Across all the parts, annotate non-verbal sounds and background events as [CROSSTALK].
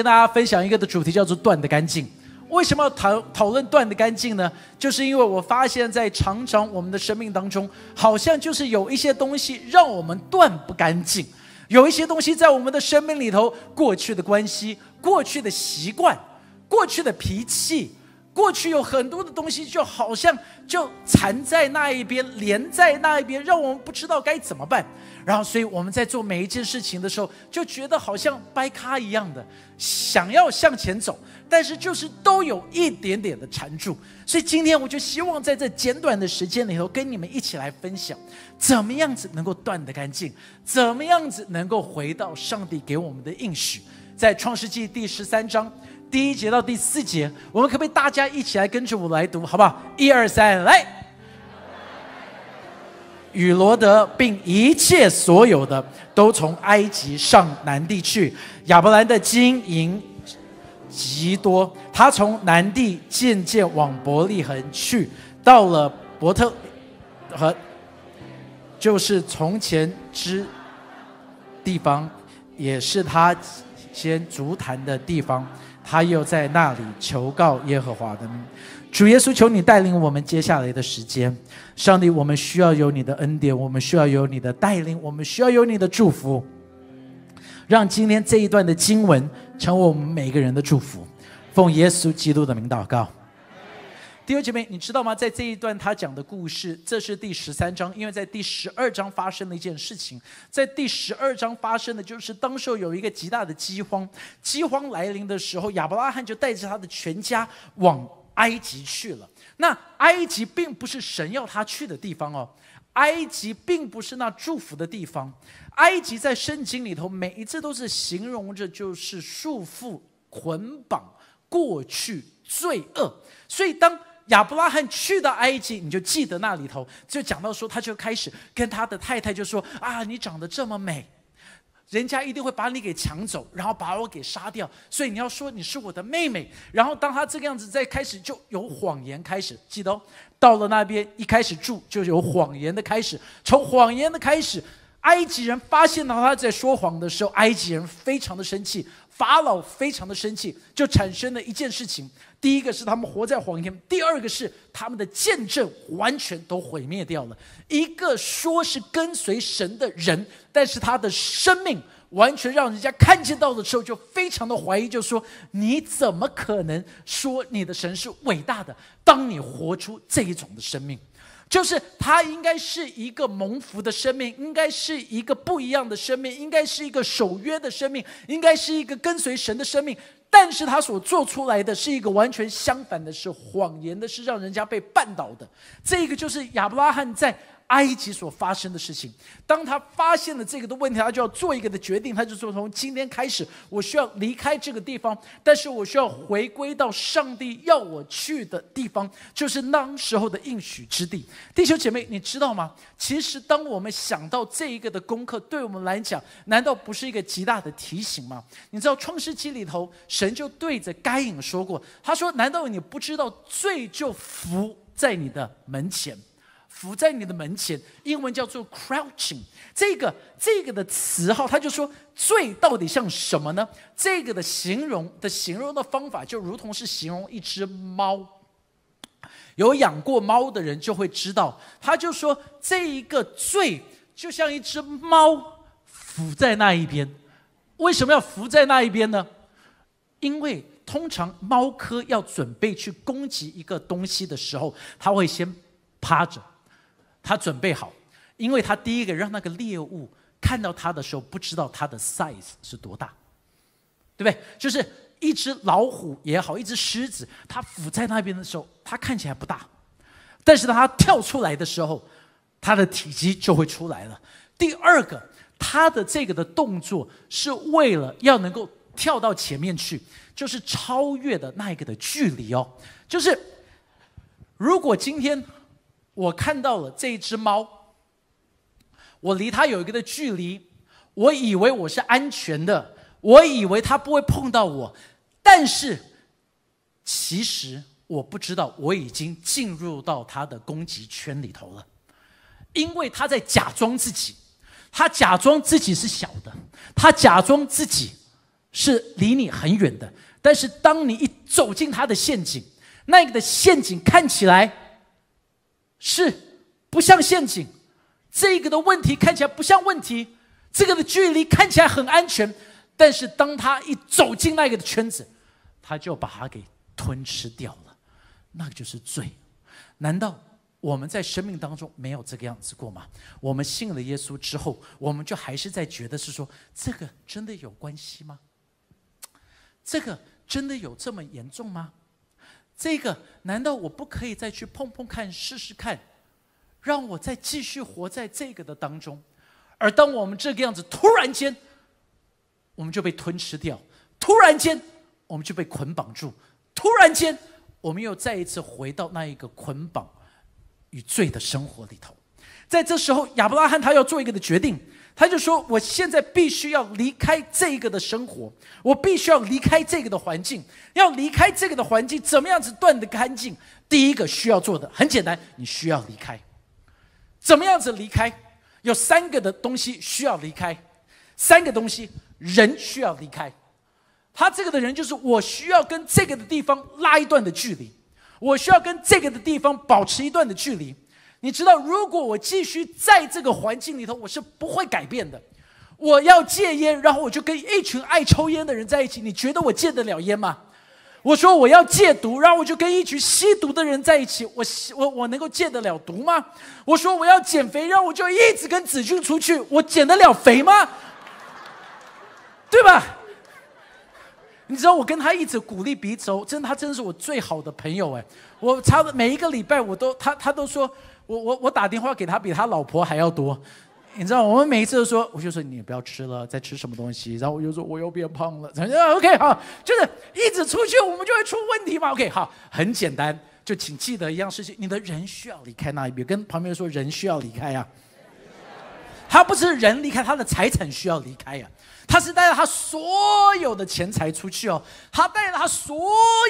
跟大家分享一个的主题，叫做“断的干净”。为什么要讨讨论断的干净呢？就是因为我发现，在常常我们的生命当中，好像就是有一些东西让我们断不干净，有一些东西在我们的生命里头，过去的关系、过去的习惯、过去的脾气。过去有很多的东西，就好像就缠在那一边，连在那一边，让我们不知道该怎么办。然后，所以我们在做每一件事情的时候，就觉得好像掰咖一样的，想要向前走，但是就是都有一点点的缠住。所以今天我就希望在这简短的时间里头，跟你们一起来分享，怎么样子能够断得干净，怎么样子能够回到上帝给我们的应许，在创世纪第十三章。第一节到第四节，我们可不可以大家一起来跟着我来读，好不好？一二三，来！与罗德并一切所有的都从埃及上南地去。亚伯兰的金银极多，他从南地渐渐往伯利恒去，到了伯特和就是从前之地方，也是他先足坛的地方。他又在那里求告耶和华的名，主耶稣，求你带领我们接下来的时间。上帝，我们需要有你的恩典，我们需要有你的带领，我们需要有你的祝福。让今天这一段的经文成为我们每个人的祝福。奉耶稣基督的名祷告。弟兄姐妹，你知道吗？在这一段他讲的故事，这是第十三章，因为在第十二章发生了一件事情。在第十二章发生的就是当时候有一个极大的饥荒，饥荒来临的时候，亚伯拉罕就带着他的全家往埃及去了。那埃及并不是神要他去的地方哦，埃及并不是那祝福的地方。埃及在圣经里头每一次都是形容着就是束缚、捆绑、过去、罪恶，所以当亚伯拉罕去到埃及，你就记得那里头就讲到说，他就开始跟他的太太就说：“啊，你长得这么美，人家一定会把你给抢走，然后把我给杀掉。所以你要说你是我的妹妹。然后当他这个样子在开始，就有谎言开始。记得到了那边一开始住就有谎言的开始，从谎言的开始，埃及人发现到他在说谎的时候，埃及人非常的生气，法老非常的生气，就产生了一件事情。第一个是他们活在谎言，第二个是他们的见证完全都毁灭掉了。一个说是跟随神的人，但是他的生命完全让人家看见到的时候，就非常的怀疑，就说你怎么可能说你的神是伟大的？当你活出这一种的生命。就是他应该是一个蒙福的生命，应该是一个不一样的生命，应该是一个守约的生命，应该是一个跟随神的生命。但是他所做出来的是一个完全相反的，是谎言的，是让人家被绊倒的。这个就是亚伯拉罕在。埃及所发生的事情，当他发现了这个的问题，他就要做一个的决定，他就说：从今天开始，我需要离开这个地方，但是我需要回归到上帝要我去的地方，就是那时候的应许之地。弟兄姐妹，你知道吗？其实，当我们想到这一个的功课，对我们来讲，难道不是一个极大的提醒吗？你知道，创世纪里头，神就对着该隐说过，他说：难道你不知道罪就伏在你的门前？伏在你的门前，英文叫做 crouching。这个这个的词号，他就说罪到底像什么呢？这个的形容的形容的方法，就如同是形容一只猫。有养过猫的人就会知道，他就说这一个罪就像一只猫伏在那一边。为什么要伏在那一边呢？因为通常猫科要准备去攻击一个东西的时候，它会先趴着。他准备好，因为他第一个让那个猎物看到他的时候，不知道他的 size 是多大，对不对？就是一只老虎也好，一只狮子，它伏在那边的时候，它看起来不大，但是当它跳出来的时候，它的体积就会出来了。第二个，它的这个的动作是为了要能够跳到前面去，就是超越的那一个的距离哦。就是如果今天。我看到了这一只猫，我离它有一个的距离，我以为我是安全的，我以为它不会碰到我，但是其实我不知道我已经进入到它的攻击圈里头了，因为它在假装自己，它假装自己是小的，它假装自己是离你很远的，但是当你一走进他的陷阱，那个的陷阱看起来是不像陷阱，这个的问题看起来不像问题，这个的距离看起来很安全，但是当他一走进那个的圈子，他就把它给吞吃掉了，那个就是罪。难道我们在生命当中没有这个样子过吗？我们信了耶稣之后，我们就还是在觉得是说，这个真的有关系吗？这个真的有这么严重吗？这个难道我不可以再去碰碰看、试试看，让我再继续活在这个的当中？而当我们这个样子突然间，我们就被吞吃掉；突然间，我们就被捆绑住；突然间，我们又再一次回到那一个捆绑与罪的生活里头。在这时候，亚伯拉罕他要做一个的决定。他就说：“我现在必须要离开这个的生活，我必须要离开这个的环境。要离开这个的环境，怎么样子断得干净？第一个需要做的很简单，你需要离开。怎么样子离开？有三个的东西需要离开，三个东西人需要离开。他这个的人就是我需要跟这个的地方拉一段的距离，我需要跟这个的地方保持一段的距离。”你知道，如果我继续在这个环境里头，我是不会改变的。我要戒烟，然后我就跟一群爱抽烟的人在一起。你觉得我戒得了烟吗？我说我要戒毒，然后我就跟一群吸毒的人在一起。我我我能够戒得了毒吗？我说我要减肥，然后我就一直跟子俊出去。我减得了肥吗？对吧？你知道我跟他一直鼓励彼此，真的，他真的是我最好的朋友哎。我差不多每一个礼拜，我都他他都说。我我我打电话给他比他老婆还要多，你知道我们每一次都说，我就说你不要吃了，在吃什么东西，然后我就说我又变胖了，反 [LAUGHS] 正 OK 好，就是一直出去我们就会出问题嘛。OK 好，很简单，就请记得一样事情，你的人需要离开那一边，跟旁边说人需要离开呀。他不是人离开，他的财产需要离开呀。他是带着他所有的钱财出去哦，他带着他所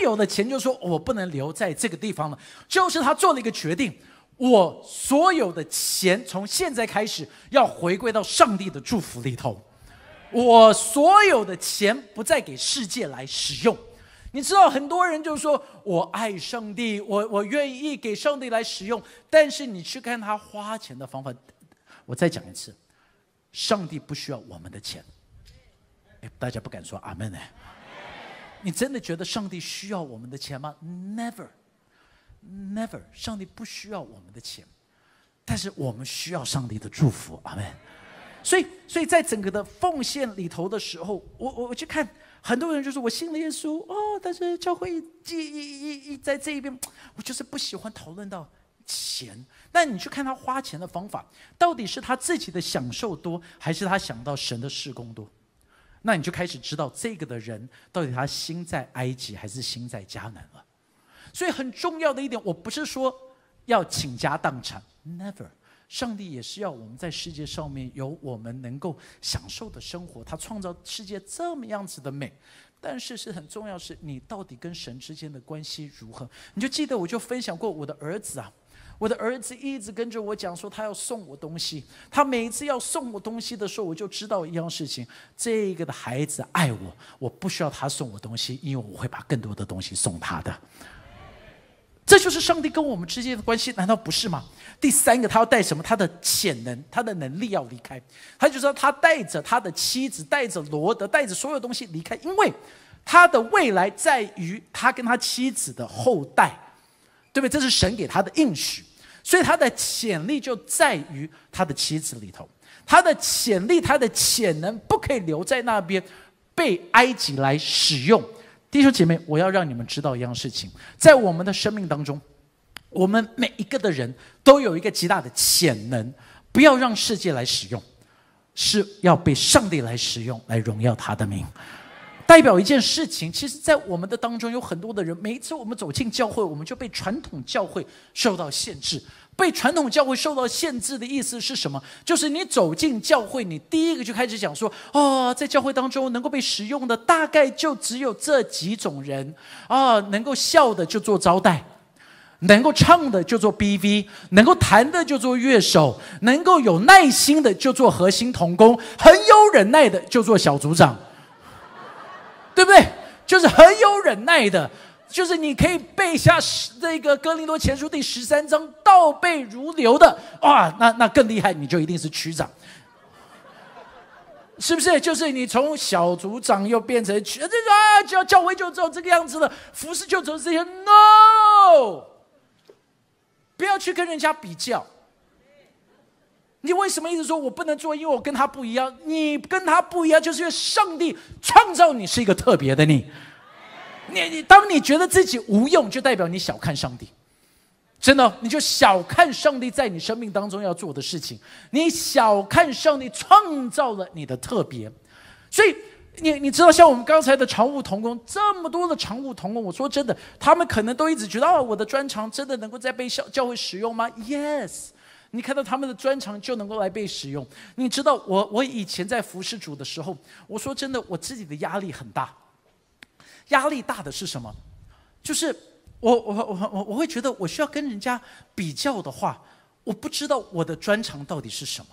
有的钱，就说我不能留在这个地方了，就是他做了一个决定。我所有的钱从现在开始要回归到上帝的祝福里头，我所有的钱不再给世界来使用。你知道，很多人就说我爱上帝，我我愿意给上帝来使用。但是你去看他花钱的方法，我再讲一次，上帝不需要我们的钱。哎，大家不敢说阿门呢。你真的觉得上帝需要我们的钱吗？Never。Never，上帝不需要我们的钱，但是我们需要上帝的祝福，阿门。所以，所以在整个的奉献里头的时候，我我我去看很多人就是我信了耶稣哦，但是教会一一一一在这一边，我就是不喜欢讨论到钱。那你去看他花钱的方法，到底是他自己的享受多，还是他想到神的事工多？那你就开始知道这个的人到底他心在埃及还是心在迦南了。所以很重要的一点，我不是说要倾家荡产，never。上帝也是要我们在世界上面有我们能够享受的生活。他创造世界这么样子的美，但是是很重要，是你到底跟神之间的关系如何？你就记得，我就分享过我的儿子啊，我的儿子一直跟着我讲说他要送我东西。他每次要送我东西的时候，我就知道一样事情：这个的孩子爱我，我不需要他送我东西，因为我会把更多的东西送他的。这就是上帝跟我们之间的关系，难道不是吗？第三个，他要带什么？他的潜能，他的能力要离开。他就说，他带着他的妻子，带着罗德，带着所有东西离开，因为他的未来在于他跟他妻子的后代，对不对？这是神给他的应许，所以他的潜力就在于他的妻子里头。他的潜力，他的潜能不可以留在那边，被埃及来使用。弟兄姐妹，我要让你们知道一样事情，在我们的生命当中，我们每一个的人都有一个极大的潜能，不要让世界来使用，是要被上帝来使用，来荣耀他的名。代表一件事情，其实，在我们的当中有很多的人，每一次我们走进教会，我们就被传统教会受到限制。被传统教会受到限制的意思是什么？就是你走进教会，你第一个就开始讲说：哦，在教会当中能够被使用的大概就只有这几种人啊，能够笑的就做招待，能够唱的就做 BV，能够弹的就做乐手，能够有耐心的就做核心童工，很有忍耐的就做小组长。对不对？就是很有忍耐的，就是你可以背下这个哥林多前书第十三章倒背如流的，哇，那那更厉害，你就一定是区长。是不是？就是你从小组长又变成区这个，教教会就走这个样子了，服饰就走这些。No，不要去跟人家比较。你为什么一直说我不能做？因为我跟他不一样。你跟他不一样，就是因为上帝创造你是一个特别的你。你你，当你觉得自己无用，就代表你小看上帝。真的，你就小看上帝在你生命当中要做的事情，你小看上帝创造了你的特别，所以你你知道，像我们刚才的常务同工，这么多的常务同工，我说真的，他们可能都一直觉得，哦，我的专长真的能够在被教教会使用吗？Yes，你看到他们的专长就能够来被使用。你知道，我我以前在服侍主的时候，我说真的，我自己的压力很大，压力大的是什么？就是。我我我我我会觉得，我需要跟人家比较的话，我不知道我的专长到底是什么，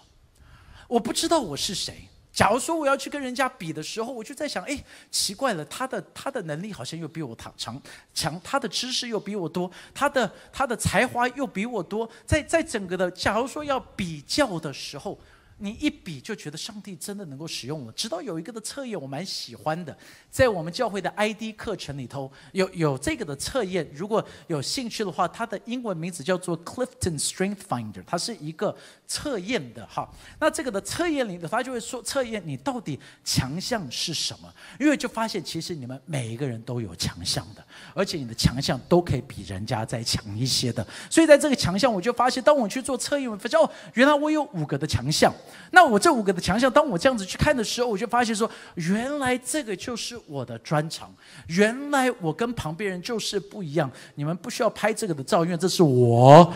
我不知道我是谁。假如说我要去跟人家比的时候，我就在想，哎，奇怪了，他的他的能力好像又比我强强强，他的知识又比我多，他的他的才华又比我多，在在整个的，假如说要比较的时候。你一比就觉得上帝真的能够使用我。直到有一个的测验，我蛮喜欢的，在我们教会的 ID 课程里头有有这个的测验。如果有兴趣的话，它的英文名字叫做 Clifton Strength Finder，它是一个测验的哈。那这个的测验里头，他就会说测验你到底强项是什么？因为就发现其实你们每一个人都有强项的，而且你的强项都可以比人家再强一些的。所以在这个强项，我就发现，当我去做测验，我发现哦，原来我有五个的强项。那我这五个的强项，当我这样子去看的时候，我就发现说，原来这个就是我的专长，原来我跟旁边人就是不一样。你们不需要拍这个的照，因为这是我。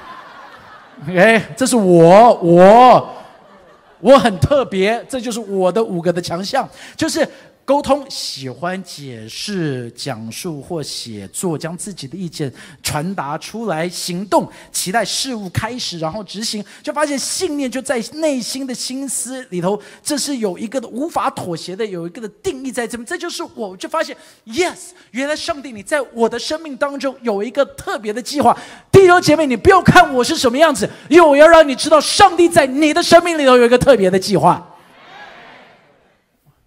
[LAUGHS] 哎，这是我，我，我很特别，这就是我的五个的强项，就是。沟通喜欢解释、讲述或写作，将自己的意见传达出来；行动期待事物开始，然后执行，就发现信念就在内心的心思里头。这是有一个的无法妥协的，有一个的定义在这边。这就是我就发现，yes，原来上帝你在我的生命当中有一个特别的计划。弟兄姐妹，你不要看我是什么样子，因为我要让你知道，上帝在你的生命里头有一个特别的计划。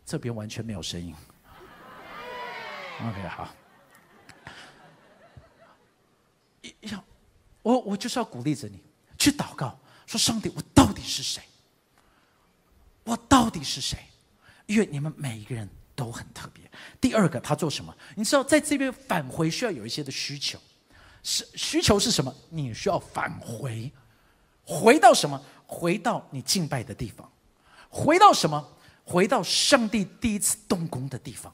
这边完全没有声音。OK，好。要我，我就是要鼓励着你去祷告，说上帝，我到底是谁？我到底是谁？因为你们每一个人都很特别。第二个，他做什么？你知道，在这边返回需要有一些的需求，是需求是什么？你需要返回，回到什么？回到你敬拜的地方，回到什么？回到上帝第一次动工的地方，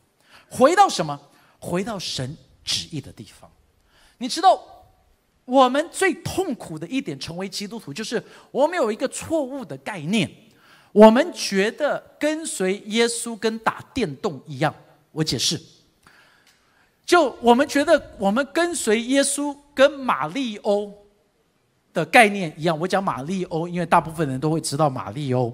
回到什么？回到神旨意的地方。你知道，我们最痛苦的一点，成为基督徒，就是我们有一个错误的概念，我们觉得跟随耶稣跟打电动一样。我解释，就我们觉得我们跟随耶稣跟马利欧。的概念一样，我讲马里欧，因为大部分人都会知道马里欧。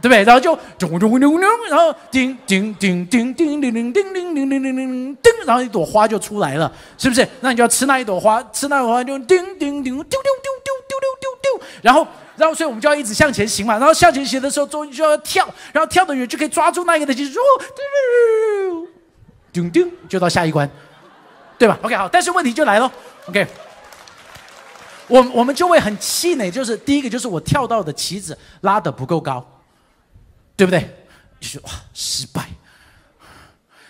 对不对？然后就咚咚咚咚，然后叮叮叮叮叮叮叮叮叮叮叮叮叮，然后一朵花就出来了，是不是？那你就要吃那一朵花，吃那朵花就叮叮叮丢丢丢丢丢丢丢丢，然后然后所以我们就要一直向前行嘛，然后向前行的时候，终于就要跳，然后跳得远就可以抓住那一个的技术，叮叮就到下一关，对吧？OK 好，但是问题就来了，OK。我我们就会很气馁，就是第一个就是我跳到的棋子拉得不够高。对不对？就是哇，失败。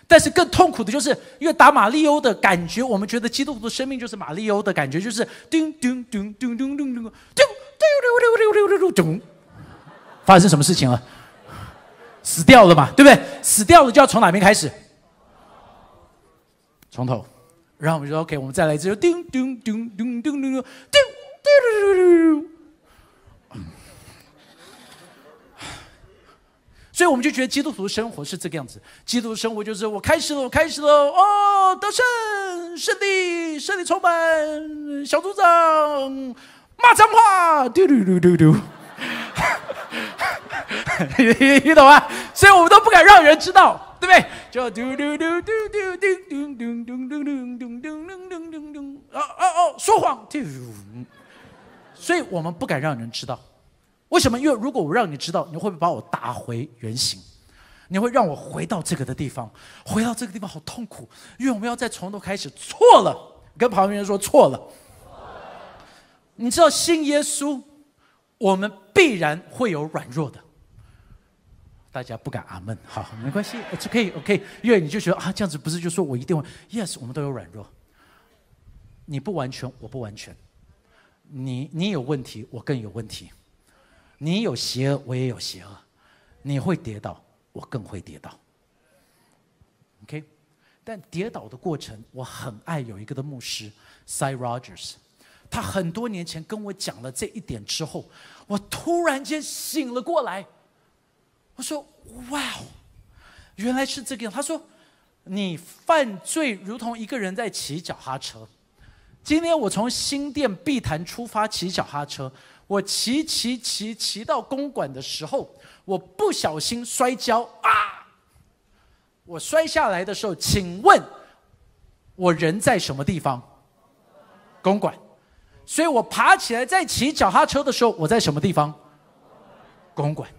但是更痛苦的就是，因为打马里欧的感觉，我们觉得基督徒的生命就是马里欧的感觉，就是叮叮叮叮叮叮叮叮叮叮叮叮，发生什么事情了？死掉了嘛，对不对？死掉了就要从哪边开始？从头。然后我们说 OK，我们再来一次，叮叮叮叮叮叮叮叮叮所以我们就觉得基督徒生活是这个样子。基督徒生活就是我开始了，我开始了，哦，得胜，胜利，胜利充满，小组长骂脏话，丢丢丢丢丢，你懂吗？所以我们都不敢让人知道，对不对？就丢丢丢丢丢丢丢丢丢丢丢丢丢丢丢，哦哦哦，说谎，丢。所以我们不敢让人知道，为什么？因为如果我让你知道，你会不会把我打回原形？你会让我回到这个的地方，回到这个地方好痛苦，因为我们要再从头开始。错了，跟旁边人说错了。你知道信耶稣，我们必然会有软弱的。大家不敢阿门，好，没关系，It's OK，OK。因为你就觉得啊，这样子不是就说我一定会？Yes，我们都有软弱。你不完全，我不完全。你你有问题，我更有问题；你有邪恶，我也有邪恶；你会跌倒，我更会跌倒。OK，但跌倒的过程，我很爱有一个的牧师 Cy Rogers，他很多年前跟我讲了这一点之后，我突然间醒了过来。我说：“哇哦，原来是这个样。”他说：“你犯罪如同一个人在骑脚踏车。”今天我从新店碧潭出发骑脚踏车，我骑骑骑骑到公馆的时候，我不小心摔跤啊！我摔下来的时候，请问，我人在什么地方？公馆。所以我爬起来再骑脚踏车的时候，我在什么地方？公馆。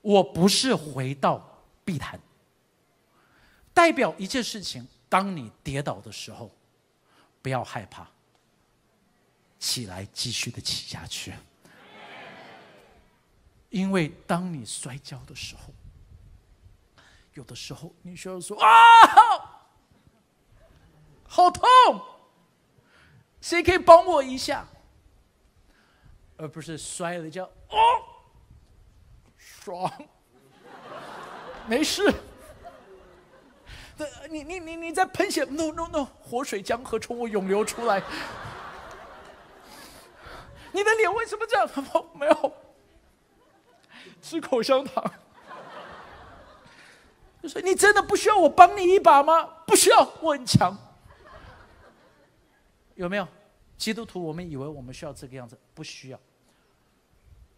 我不是回到碧潭，代表一件事情：当你跌倒的时候。不要害怕，起来继续的起下去。因为当你摔跤的时候，有的时候你需要说啊，好痛，谁可以帮我一下？而不是摔了一跤，哦，爽，没事。你你你你在喷血？No No No！活水江河从我涌流出来。你的脸为什么这样？没有，吃口香糖。就说你真的不需要我帮你一把吗？不需要，我很强。有没有？基督徒，我们以为我们需要这个样子，不需要。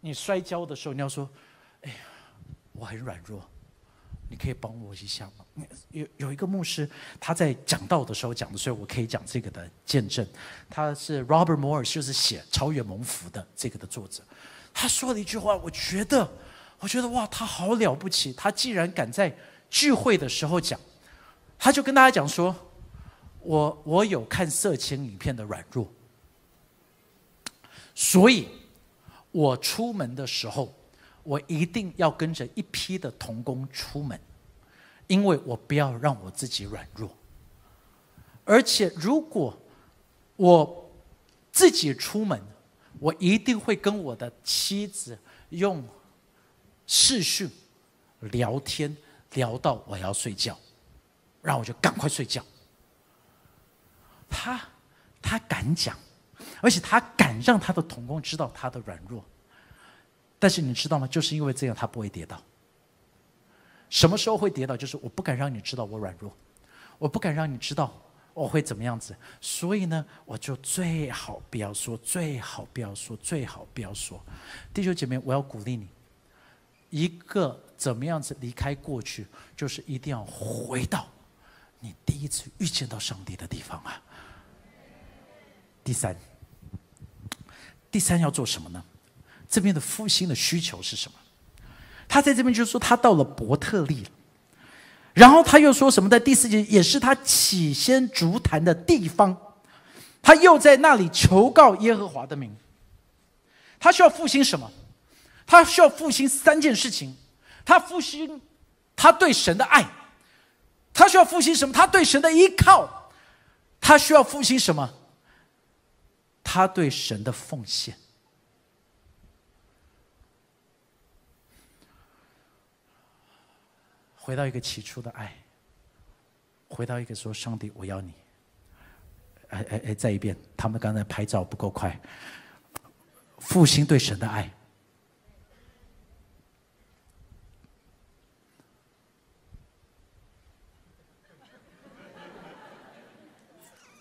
你摔跤的时候，你要说：“哎呀，我很软弱。”你可以帮我一下吗？有有一个牧师，他在讲道的时候讲的，所以我可以讲这个的见证。他是 Robert Morris，就是写《超越蒙福》的这个的作者。他说了一句话，我觉得，我觉得哇，他好了不起。他既然敢在聚会的时候讲，他就跟大家讲说：“我我有看色情影片的软弱，所以我出门的时候。”我一定要跟着一批的童工出门，因为我不要让我自己软弱。而且，如果我自己出门，我一定会跟我的妻子用视讯聊天，聊到我要睡觉，然后我就赶快睡觉。他他敢讲，而且他敢让他的童工知道他的软弱。但是你知道吗？就是因为这样，他不会跌倒。什么时候会跌倒？就是我不敢让你知道我软弱，我不敢让你知道我会怎么样子。所以呢，我就最好不要说，最好不要说，最好不要说。弟兄姐妹，我要鼓励你，一个怎么样子离开过去，就是一定要回到你第一次遇见到上帝的地方啊。第三，第三要做什么呢？这边的复兴的需求是什么？他在这边就说他到了伯特利，然后他又说什么？在第四节也是他起先足坛的地方，他又在那里求告耶和华的名。他需要复兴什么？他需要复兴三件事情。他复兴他对神的爱，他需要复兴什么？他对神的依靠，他需要复兴什么？他对神的奉献。回到一个起初的爱回到一个说上帝我要你。哎哎哎再一遍他们刚才拍照不够快。复兴对神的爱。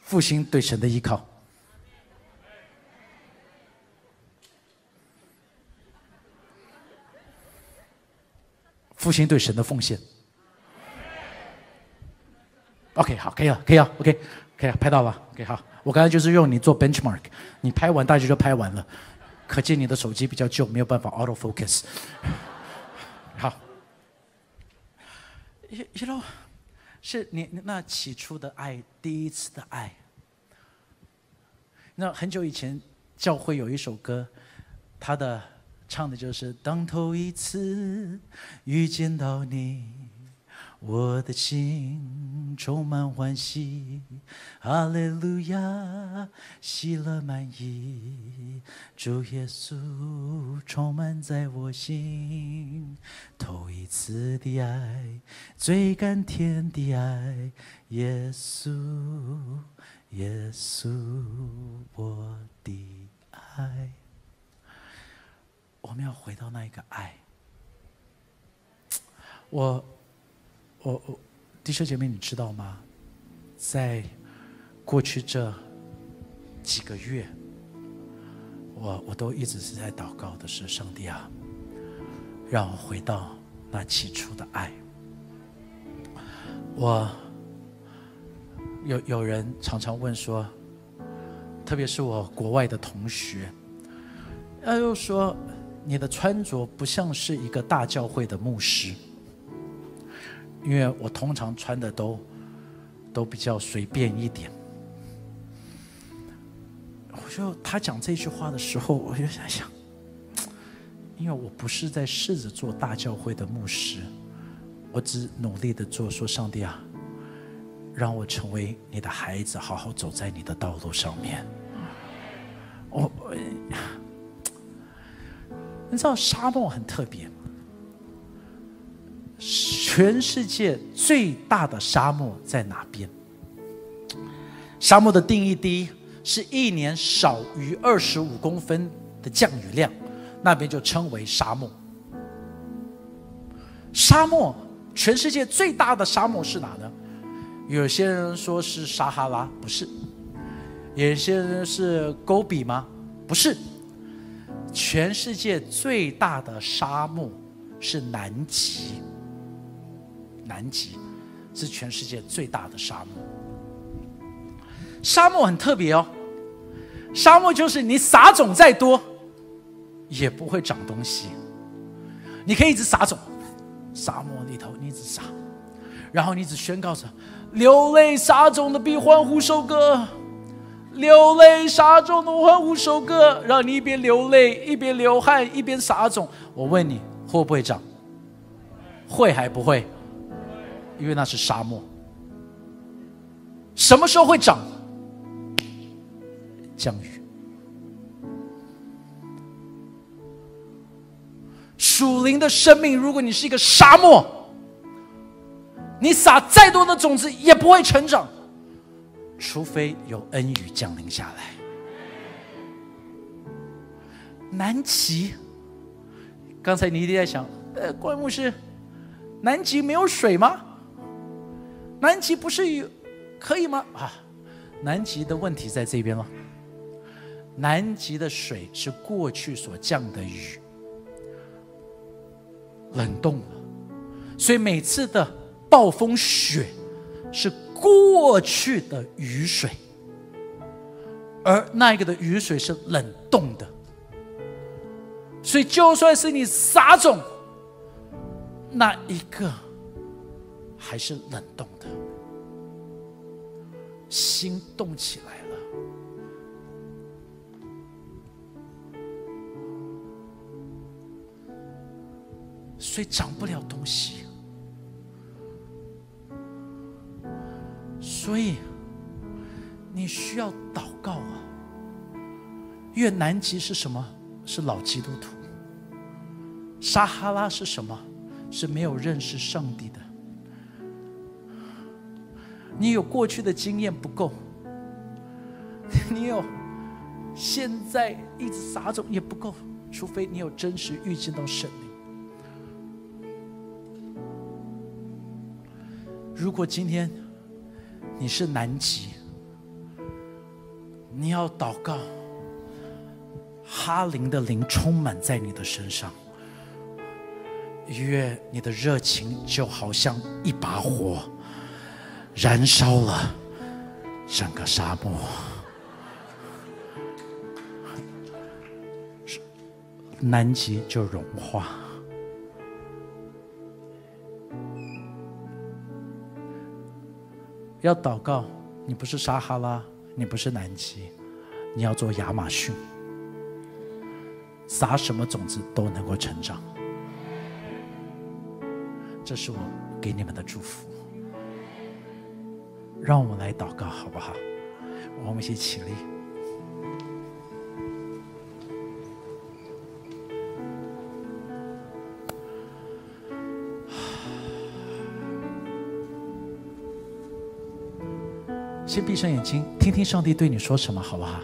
复兴对神的依靠。复兴对神的奉献。可以了，可以了，OK，可以了，拍到了，OK，好。我刚才就是用你做 benchmark，你拍完大家就拍完了，可见你的手机比较旧，没有办法 auto focus。好，you know，是你那起初的爱，第一次的爱。那很久以前，教会有一首歌，他的唱的就是“当头一次遇见到你，我的心充满欢喜，哈利路亚，喜乐满溢，主耶稣充满在我心，头一次的爱，最甘甜的爱，耶稣。”耶稣，我的爱，我们要回到那一个爱。我，我，我，弟兄姐妹，你知道吗？在过去这几个月，我我都一直是在祷告的是，上帝啊，让我回到那起初的爱。我。有有人常常问说，特别是我国外的同学，他又说你的穿着不像是一个大教会的牧师，因为我通常穿的都都比较随便一点。我就他讲这句话的时候，我就在想，因为我不是在试着做大教会的牧师，我只努力的做，说上帝啊。让我成为你的孩子，好好走在你的道路上面。我，你知道沙漠很特别，全世界最大的沙漠在哪边？沙漠的定义第一是一年少于二十五公分的降雨量，那边就称为沙漠。沙漠，全世界最大的沙漠是哪呢？有些人说是撒哈拉，不是；有些人是戈比吗？不是。全世界最大的沙漠是南极，南极是全世界最大的沙漠。沙漠很特别哦，沙漠就是你撒种再多，也不会长东西。你可以一直撒种，沙漠里头你一直撒，然后你只宣告着。流泪撒种的比欢呼收割，流泪撒种的欢呼收割，让你一边流泪一边流汗一边撒种。我问你会不会长？会还不会？因为那是沙漠。什么时候会长？降雨。属灵的生命，如果你是一个沙漠。你撒再多的种子也不会成长，除非有恩雨降临下来。南极，刚才你一定在想，呃，怪牧师，南极没有水吗？南极不是有可以吗？啊，南极的问题在这边了。南极的水是过去所降的雨冷冻了，所以每次的。暴风雪是过去的雨水，而那一个的雨水是冷冻的，所以就算是你撒种，那一个还是冷冻的，心动起来了，所以长不了东西。所以，你需要祷告啊。越南极是什么？是老基督徒。撒哈拉是什么？是没有认识上帝的。你有过去的经验不够，[LAUGHS] 你有现在一直撒种也不够，除非你有真实遇见到神灵。如果今天。你是南极，你要祷告，哈灵的灵充满在你的身上，越你的热情就好像一把火，燃烧了整个沙漠，南极就融化。要祷告，你不是撒哈拉，你不是南极，你要做亚马逊，撒什么种子都能够成长。这是我给你们的祝福。让我们来祷告，好不好？我们一起起立。先闭上眼睛，听听上帝对你说什么，好不好？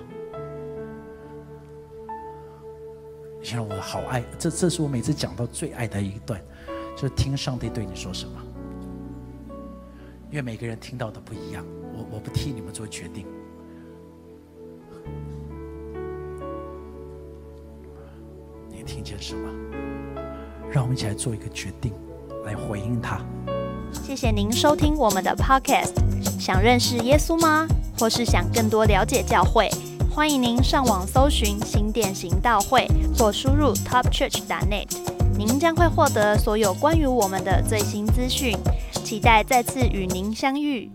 现在我好爱，这这是我每次讲到最爱的一段，就是听上帝对你说什么。因为每个人听到的不一样，我我不替你们做决定。你听见什么？让我们一起来做一个决定，来回应他。谢谢您收听我们的 Podcast。想认识耶稣吗？或是想更多了解教会？欢迎您上网搜寻新店行道会，或输入 topchurch.net，您将会获得所有关于我们的最新资讯。期待再次与您相遇。